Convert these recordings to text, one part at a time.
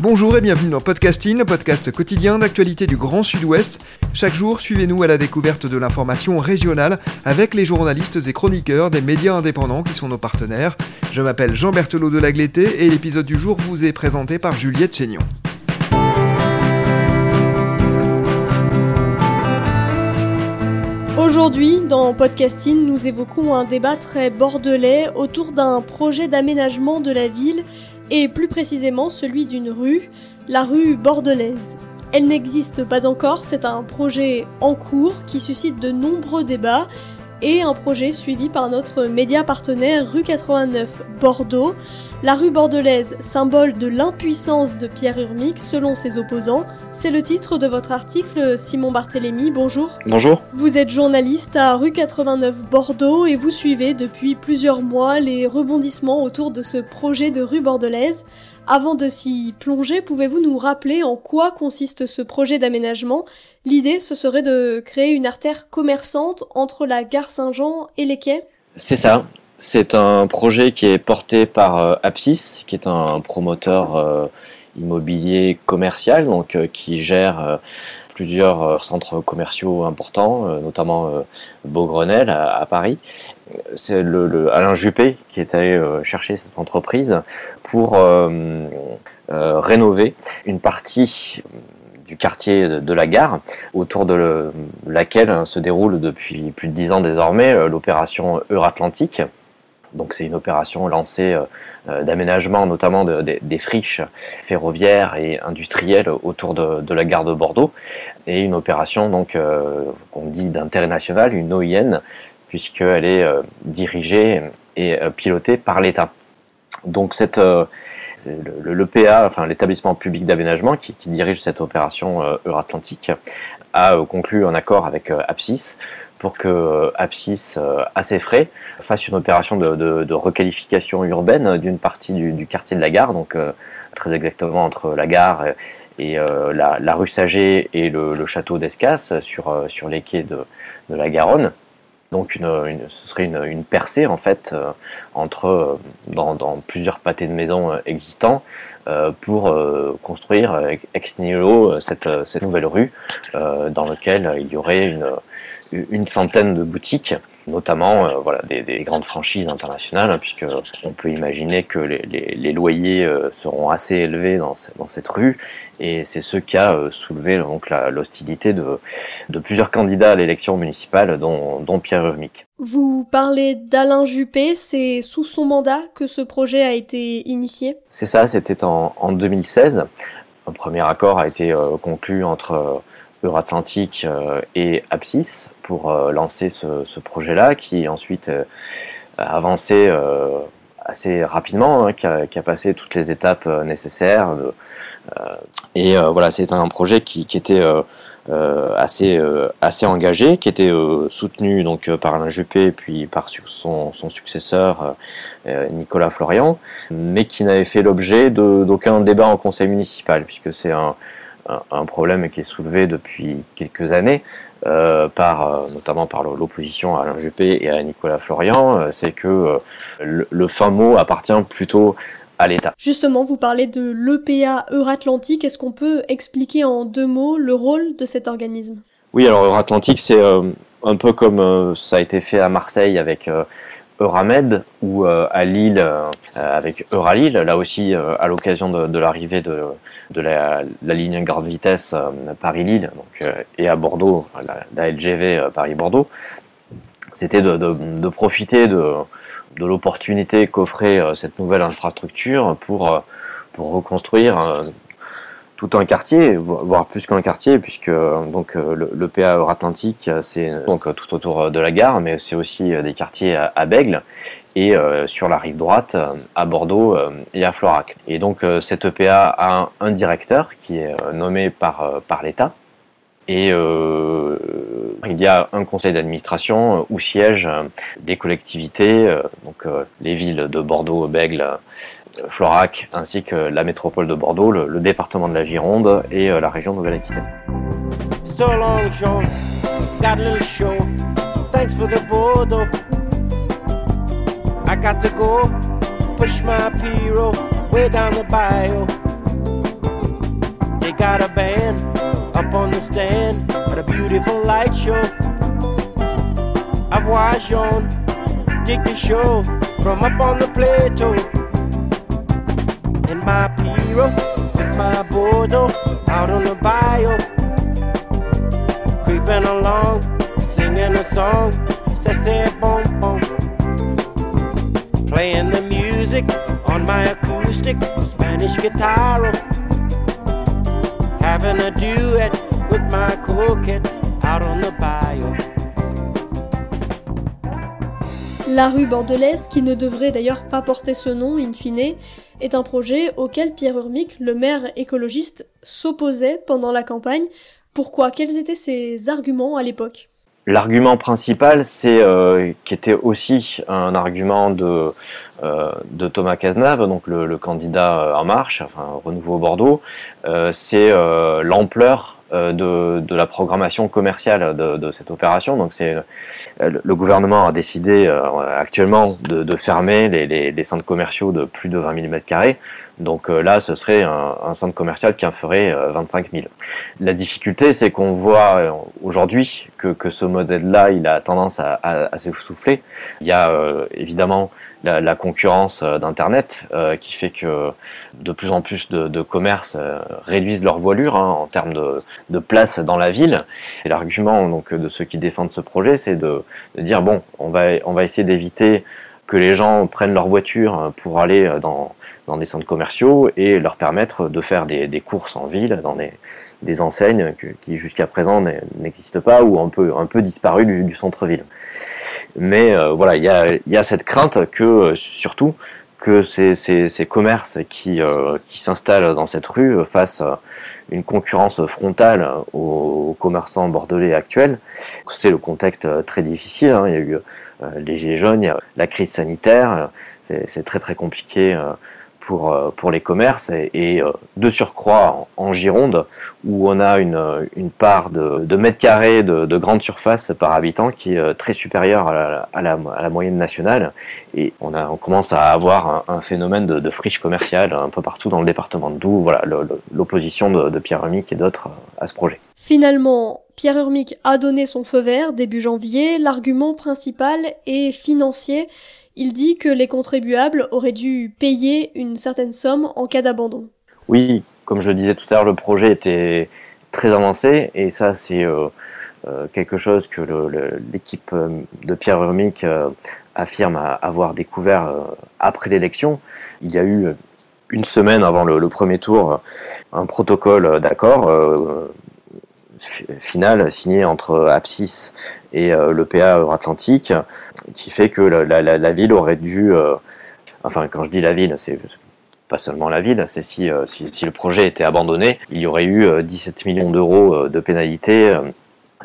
Bonjour et bienvenue dans Podcasting, le podcast quotidien d'actualité du Grand Sud-Ouest. Chaque jour, suivez-nous à la découverte de l'information régionale avec les journalistes et chroniqueurs des médias indépendants qui sont nos partenaires. Je m'appelle Jean Berthelot de Lagleté et l'épisode du jour vous est présenté par Juliette Chénion. Aujourd'hui, dans Podcasting, nous évoquons un débat très bordelais autour d'un projet d'aménagement de la ville et plus précisément celui d'une rue, la rue bordelaise. Elle n'existe pas encore, c'est un projet en cours qui suscite de nombreux débats et un projet suivi par notre média partenaire Rue 89 Bordeaux. La rue bordelaise, symbole de l'impuissance de Pierre Urmic selon ses opposants, c'est le titre de votre article Simon Barthélémy, bonjour. Bonjour. Vous êtes journaliste à Rue 89 Bordeaux et vous suivez depuis plusieurs mois les rebondissements autour de ce projet de rue bordelaise. Avant de s'y plonger, pouvez-vous nous rappeler en quoi consiste ce projet d'aménagement? L'idée, ce serait de créer une artère commerçante entre la gare Saint-Jean et les quais C'est ça. C'est un projet qui est porté par euh, Apsis, qui est un promoteur euh, immobilier commercial, donc euh, qui gère plusieurs centres commerciaux importants, notamment Beaugrenelle à, Paris. C'est Alain Juppé qui est allé chercher cette entreprise pour rénover une partie du quartier de la gare, autour de laquelle se déroule depuis plus de dix ans désormais l'opération Euratlantique, donc c'est une opération lancée euh, euh, d'aménagement notamment des friches ferroviaires et industrielles autour de, la gare de Bordeaux et une opération donc euh, qu'on dit d'intérêt national, une OIN, puisqu'elle est dirigée et pilotée par l'État. Donc cette le, enfin l'établissement public d'aménagement qui, dirige cette opération Euratlantique, a conclu un accord avec Apsis pour que euh, Apsis, euh, à ses frais, fasse une opération de, requalification urbaine d'une partie du, quartier de la gare, donc euh, très exactement entre la gare et la, rue Saget et le, château d'Escasse sur les quais de, la Garonne. Donc une, ce serait une, percée en fait entre dans, plusieurs pâtés de maisons existants pour construire ex nihilo cette, cette nouvelle rue dans laquelle il y aurait une, une centaine de boutiques, notamment euh, voilà, des, grandes franchises internationales, hein, puisque on peut imaginer que les, loyers euh, seront assez élevés dans, dans cette rue, et c'est ce qui a euh, soulevé donc l'hostilité de, de, plusieurs candidats à l'élection municipale, dont, dont Pierre Urmic. Vous parlez d'Alain Juppé, c'est sous son mandat que ce projet a été initié? C'est ça, c'était en, en, 2016. Un premier accord a été conclu entre Euratlantique euh, et Apsis pour euh, lancer ce, projet-là, qui ensuite euh, a avancé assez rapidement, hein, qui, a, passé toutes les étapes nécessaires. et voilà, c'est un projet qui, était assez, assez engagé, qui était soutenu donc par Alain Juppé puis par son, successeur Nicolas Florian, mais qui n'avait fait l'objet d'aucun débat en conseil municipal, puisque c'est un, un problème qui est soulevé depuis quelques années, euh, par, euh, notamment par l'opposition à Alain Juppé et à Nicolas Florian, euh, c'est que le, fin mot appartient plutôt à l'État. Justement, vous parlez de l'EPA Euratlantique. Est-ce qu'on peut expliquer en deux mots le rôle de cet organisme? Oui, alors Euratlantique, c'est un peu comme ça a été fait à Marseille avec Euramed ou à Lille avec Euralil, là aussi à l'occasion de l'arrivée de, de la, ligne grande vitesse euh, Paris-Lille euh, et à Bordeaux, la, LGV euh, Paris-Bordeaux, c'était de, profiter de, l'opportunité qu'offrait cette nouvelle infrastructure pour, pour reconstruire tout un quartier, voire plus qu'un quartier, puisque donc le, PA Atlantique, c'est donc tout autour de la gare, mais c'est aussi des quartiers à, Bègle et sur la rive droite à Bordeaux et à Florac. Et donc cette EPA a un, directeur qui est nommé par, par l'État et il y a un conseil d'administration où siègent des collectivités, donc les villes de Bordeaux, Bègle, Florac, ainsi que la métropole de Bordeaux, le, département de la Gironde et la région Nouvelle-Aquitaine. So long, Sean. Got a little show. Thanks for the Bordeaux. I got to go. Push my Piro way down the bayou. They got a band up on the stand at a beautiful light show. I've watched on dig the show from up on the plateau. In my Piro with my Bordeaux out on the bayou creeping along, singing a song, c'est c'est bon bon. Playing the music on my acoustic Spanish guitar. Having a duet with my coquette out on the bayou. La rue bordelaise, qui ne devrait d'ailleurs pas porter ce nom in fine, est un projet auquel Pierre Urmic, le maire écologiste, s'opposait pendant la campagne. Pourquoi? Quels étaient ses arguments à l'époque? L'argument principal, c'est euh, qui était aussi un argument de, euh, Thomas Cazenave, donc le, candidat euh, En Marche, enfin Renouveau Bordeaux, c'est l'ampleur de, de, la programmation commerciale de, cette opération. Donc c'est le gouvernement a décidé actuellement de, fermer les, centres commerciaux de plus de 20 000 m2. Donc là, ce serait un, centre commercial qui en ferait 25 000. La difficulté, c'est qu'on voit aujourd'hui que, que ce modèle-là, il a tendance à s'essouffler. Il y a évidemment la, concurrence euh, d'Internet euh, qui fait que de plus en plus de, commerces euh, réduisent leur voilure hein, en termes de, place dans la ville. Et l'argument donc de ceux qui défendent ce projet, c'est de, dire bon, on va, on va essayer d'éviter que les gens prennent leur voiture pour aller dans, dans des centres commerciaux et leur permettre de faire des, des courses en ville dans des, des enseignes qui jusqu'à présent n'existent pas ou un peu, un peu disparues du, du centre-ville. Mais euh, voilà, il y a, y a, cette crainte que, euh, surtout, que ces, ces, ces commerces qui, euh, qui s'installent dans cette rue fassent une concurrence frontale aux, commerçants bordelais actuels. C'est le contexte très difficile. Hein. Il y a eu les gilets jaunes, il y a la crise sanitaire. C'est très très compliqué pour, euh, pour les commerces et, euh, de surcroît en, Gironde où on a une, part de, mètres carrés de, de, grande surface par habitant qui est très supérieure à la, moyenne nationale et on, commence à avoir un, phénomène de, friche commerciale un peu partout dans le département d'où voilà l'opposition de, de Pierre Urmic et d'autres à ce projet. Finalement, Pierre Urmic a donné son feu vert début janvier. L'argument principal est financier il dit que les contribuables auraient dû payer une certaine somme en cas d'abandon. Oui, comme je le disais tout à l'heure, le projet était très avancé et ça c'est euh, euh, quelque chose que l'équipe euh, de Pierre Urmic affirme avoir découvert après l'élection. Il y a eu une semaine avant le, premier tour un protocole d'accord final signé entre Apsis et le PA Atlantique qui fait que la, ville aurait dû, euh, enfin quand je dis la ville, c'est pas seulement la ville, c'est si, euh, si, si, le projet était abandonné, il y aurait eu 17 euh, millions d'euros de pénalité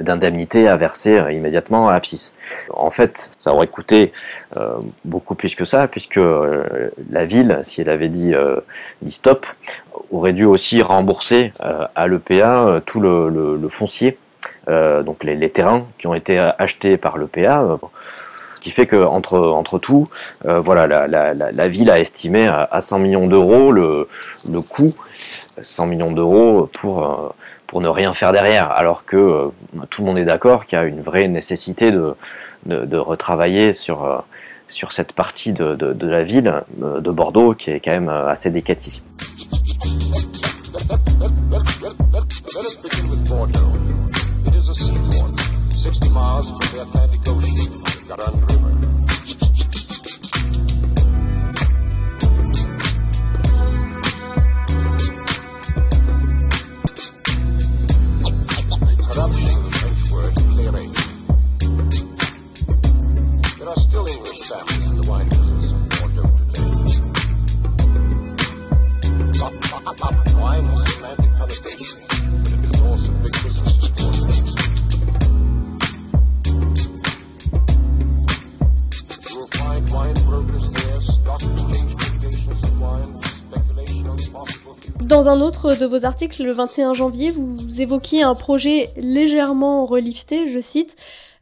d'indemnité à verser immédiatement à Apsis. En fait, ça aurait coûté beaucoup plus que ça, puisque la ville, si elle avait dit, dit stop, aurait dû aussi rembourser à l'EPA tout le, foncier, donc les, terrains qui ont été achetés par l'EPA ce qui fait que entre, entre tout, euh, voilà, la, ville a estimé à, 100 millions d'euros le, le coût, 100 millions d'euros pour, euh, pour ne rien faire derrière, alors que euh, tout le monde est d'accord qu'il y a une vraie nécessité de, de, de retravailler sur, sur cette partie de, de, de, la ville de Bordeaux qui est quand même assez décatie. De vos articles, le 21 janvier, vous évoquiez un projet légèrement relifté, je cite,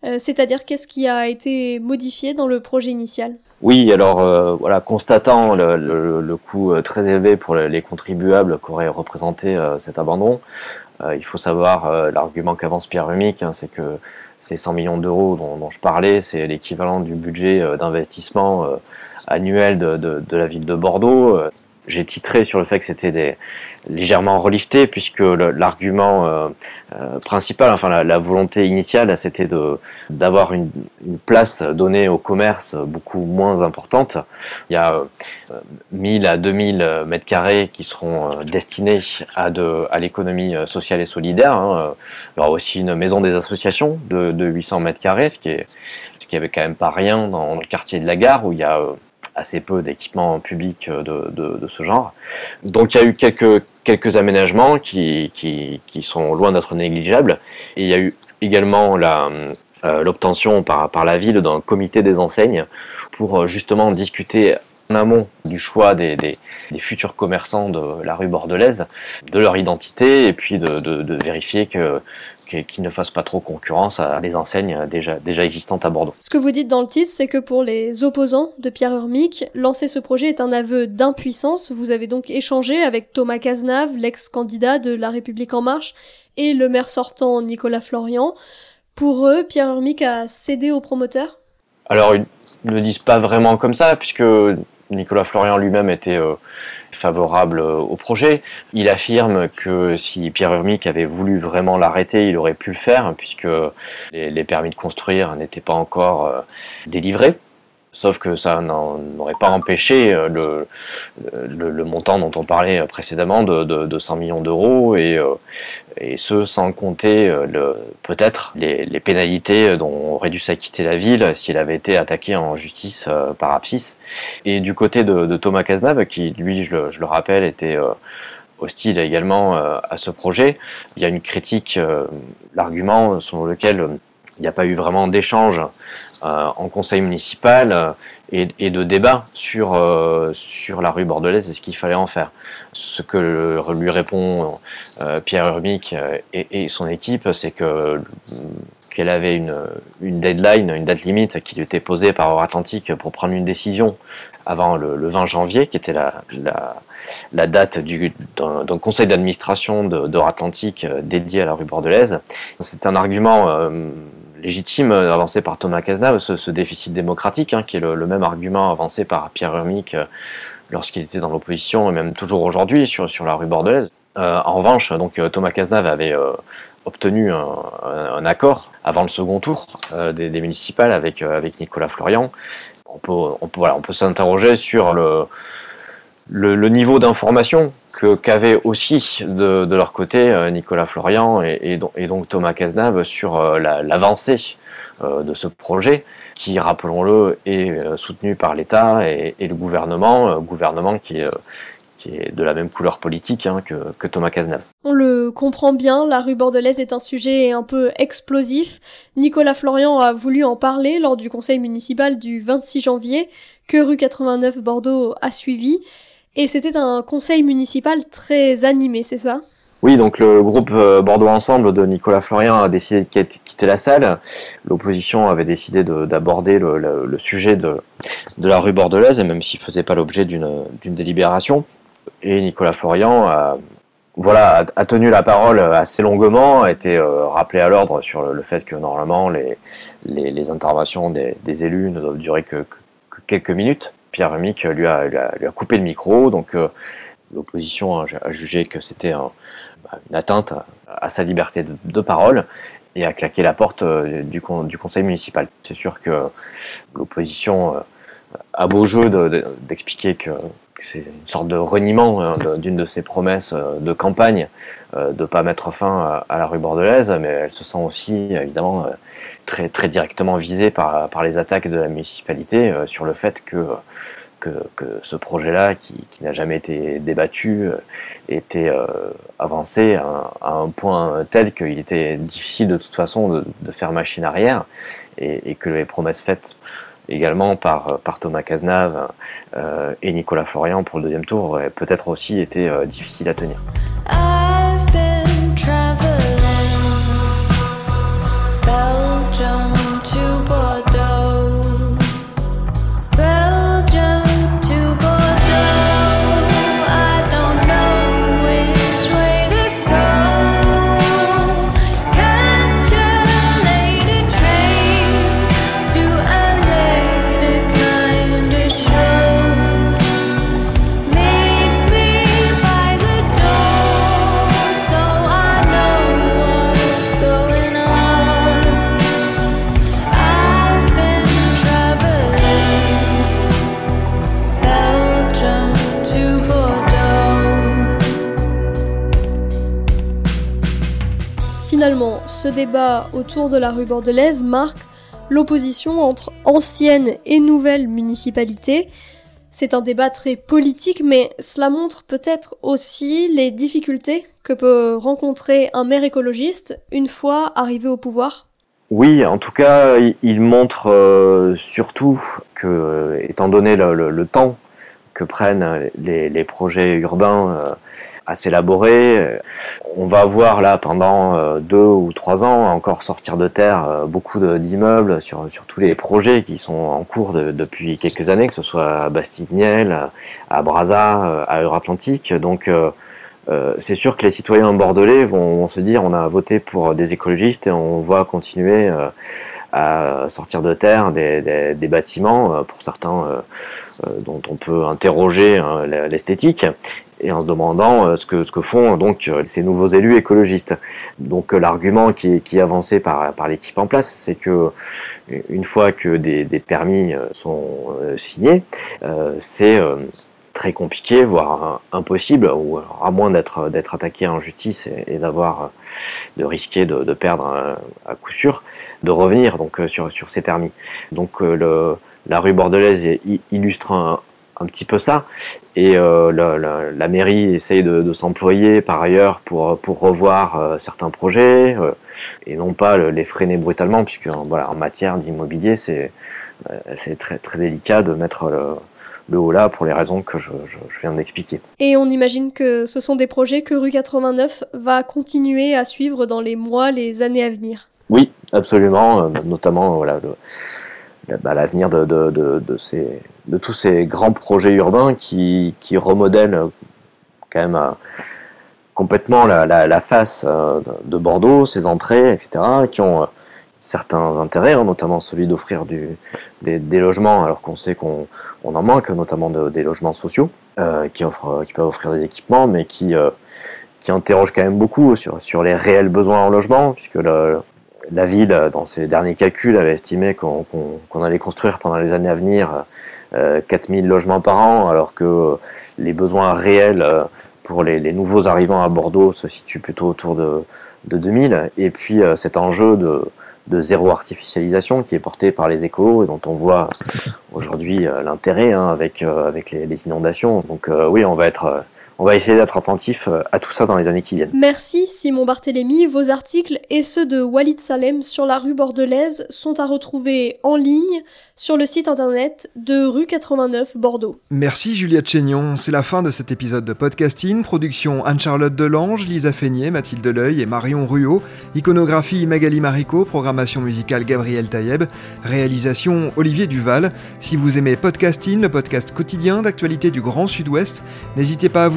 euh, c'est-à-dire qu'est-ce qui a été modifié dans le projet initial? Oui, alors euh, voilà, constatant le, coût euh, très élevé pour les contribuables qu'aurait représenté cet abandon, il faut savoir l'argument qu'avance Pierre Humic, hein, c'est que ces 100 millions d'euros dont, je parlais, c'est l'équivalent du budget d'investissement annuel de, la ville de Bordeaux j'ai titré sur le fait que c'était des, légèrement relifté puisque l'argument euh, euh, principal, enfin la, volonté initiale, c'était de d'avoir une, une, place donnée au commerce beaucoup moins importante. Il y a 1000 euh, à 2000 mètres carrés qui seront destinés à de à l'économie sociale et solidaire. Hein. Il y aura aussi une maison des associations de, de 800 mètres carrés, ce qui est ce qui avait quand même pas rien dans le quartier de la gare où il y a assez peu d'équipements publics de, de, de, ce genre. Donc il y a eu quelques, quelques aménagements qui, qui, qui sont loin d'être négligeables. Et il y a eu également la, euh, l'obtention par, par la ville d'un comité des enseignes pour euh, justement discuter en amont du choix des, des, des, futurs commerçants de la rue bordelaise, de leur identité et puis de, de, de vérifier que qu'ils ne fassent pas trop concurrence à des enseignes déjà, déjà existantes à Bordeaux. Ce que vous dites dans le titre, c'est que pour les opposants de Pierre Urmic, lancer ce projet est un aveu d'impuissance. Vous avez donc échangé avec Thomas Cazenave, l'ex-candidat de La République En Marche, et le maire sortant Nicolas Florian. Pour eux, Pierre Urmic a cédé aux promoteurs Alors, ils ne le disent pas vraiment comme ça, puisque Nicolas Florian lui-même était euh, favorable euh, au projet. Il affirme que si Pierre Urmic avait voulu vraiment l'arrêter, il aurait pu le faire, puisque les, permis de construire n'étaient pas encore euh, délivrés. Sauf que ça n'aurait pas empêché euh, le, le, montant dont on parlait précédemment de, de, 100 millions d'euros et, euh, et ce sans compter euh, peut-être les, les, pénalités dont aurait dû s'acquitter la ville s'il avait été attaqué en justice par Apsis. Et du côté de, de Thomas Cazenave, qui lui, je le, je le rappelle, était hostile également à ce projet, il y a une critique, l'argument selon lequel il n'y a pas eu vraiment d'échange euh, en conseil municipal euh, et, de débat sur, euh, sur la rue bordelaise et ce qu'il fallait en faire. Ce que lui répond Pierre Urmic et, son équipe, c'est que qu'elle avait une, une, deadline, une date limite qui lui était posée par Atlantique pour prendre une décision avant le, 20 janvier, qui était la, la, date d'un conseil d'administration d'Or-Atlantique dédié à la rue bordelaise. C'est un argument légitime euh, avancé par Thomas Cazenave, ce, déficit démocratique, hein, qui est le, même argument avancé par Pierre Urmic euh, lorsqu'il était dans l'opposition et même toujours aujourd'hui sur, sur la rue bordelaise. Euh, en revanche, donc Thomas Cazenave avait obtenu un, accord avant le second tour des, municipales avec, avec Nicolas Florian. On peut, voilà, on peut s'interroger sur le, le, niveau d'information qu'avait aussi de, de, leur côté euh, Nicolas Florian et, et, donc Thomas Cazenave sur euh, l'avancée euh, de ce projet qui, rappelons-le, est soutenu par l'État et, et, le gouvernement, gouvernement qui, qui est de la même couleur politique hein, que, que, Thomas Cazenave. On le comprend bien, la rue bordelaise est un sujet un peu explosif. Nicolas Florian a voulu en parler lors du conseil municipal du 26 janvier, que rue 89 Bordeaux a suivi. Et c'était un conseil municipal très animé, c'est ça? Oui, donc le groupe euh, Bordeaux Ensemble de Nicolas Florian a décidé de quitter la salle. L'opposition avait décidé d'aborder le, sujet de, la rue bordelaise, même s'il ne faisait pas l'objet d'une délibération. Et Nicolas Florian a, voilà, tenu la parole assez longuement, a été euh, rappelé à l'ordre sur le, fait que normalement les, interventions des, élus ne doivent durer que quelques minutes. Pierre Remic lui a, coupé le micro, donc euh, l'opposition a, jugé que c'était bah, une atteinte à, sa liberté de, parole et a claqué la porte euh, du, du, conseil municipal. C'est sûr que l'opposition euh, a beau jeu d'expliquer que c'est une sorte de reniement hein, d'une de ses promesses euh, de campagne euh, de ne pas mettre fin à la rue bordelaise, mais elle se sent aussi évidemment euh, très, très directement visée par, les attaques de la municipalité sur le fait que, ce projet-là, qui, qui n'a jamais été débattu, était avancé à, un point tel qu'il était difficile de toute façon de, faire machine arrière et, que les promesses faites également par, par Thomas Cazenave et Nicolas Florian pour le deuxième tour peut-être aussi été difficile à tenir. Finalement, ce débat autour de la rue bordelaise marque l'opposition entre anciennes et nouvelles municipalités. C'est un débat très politique, mais cela montre peut-être aussi les difficultés que peut rencontrer un maire écologiste une fois arrivé au pouvoir. Oui, en tout cas, il montre euh, surtout que, étant donné le, temps que prennent les, projets urbains, euh, à s'élaborer. On va voir là pendant euh, deux ou trois ans encore sortir de terre euh, beaucoup d'immeubles sur, tous les projets qui sont en cours depuis quelques années, que ce soit à Bastignel, à Brazza, euh, à Euratlantique. Donc c'est sûr que les citoyens bordelais vont, se dire on a voté pour des écologistes et on va continuer à sortir de terre des, des bâtiments, pour certains dont on peut interroger hein, l'esthétique et en se demandant euh, ce que, ce que font donc euh, ces nouveaux élus écologistes. Donc euh, l'argument qui, est avancé par, par l'équipe en place, c'est que une fois que des, permis sont signés, c'est très compliqué, voire impossible, ou à moins d'être d'être attaqué en justice et, d'avoir de risquer de, perdre à coup sûr, de revenir donc sur sur ces permis. Donc la rue bordelaise illustre un, un petit peu ça. Et euh, la, mairie essaye de, s'employer par ailleurs pour, pour revoir euh, certains projets euh, et non pas les freiner brutalement, puisque voilà, en matière d'immobilier, c'est c'est très, très délicat de mettre le, le haut là pour les raisons que je, je, je viens d'expliquer. Et on imagine que ce sont des projets que Rue 89 va continuer à suivre dans les mois, les années à venir. Oui, absolument, notamment voilà, le, bah, l'avenir de, de, de, de, ces, de tous ces grands projets urbains qui, qui remodèlent quand même euh, complètement la, la, la, face euh, de Bordeaux, ses entrées, etc., qui ont euh, certains intérêts, hein, notamment celui d'offrir des, des, logements, alors qu'on sait qu'on on en manque, notamment de, des logements sociaux, euh, qui, offrent, qui peuvent offrir des équipements, mais qui, euh, qui interrogent quand même beaucoup sur, sur les réels besoins en logement, puisque le, la ville, dans ses derniers calculs, avait estimé qu'on allait construire pendant les années à venir euh, 4000 logements par an, alors que les besoins réels euh, pour les, nouveaux arrivants à Bordeaux se situent plutôt autour de, 2000. Et puis euh, cet enjeu de, zéro artificialisation qui est porté par les écolos et dont on voit aujourd'hui euh, l'intérêt hein, avec, les, inondations. Donc oui, on va être on va essayer d'être attentif euh, à tout ça dans les années qui viennent. Merci Simon Barthélémy. Vos articles et ceux de Walid Salem sur la rue bordelaise sont à retrouver en ligne sur le site internet de rue 89 Bordeaux. Merci Juliette Chénion. C'est la fin de cet épisode de podcasting. Production Anne-Charlotte Delange, Lisa Feignet, Mathilde Leuil et Marion Ruot. Iconographie Magali Marico. Programmation musicale Gabriel Taïeb. Réalisation Olivier Duval. Si vous aimez podcasting, le podcast quotidien d'actualité du Grand Sud-Ouest, n'hésitez pas à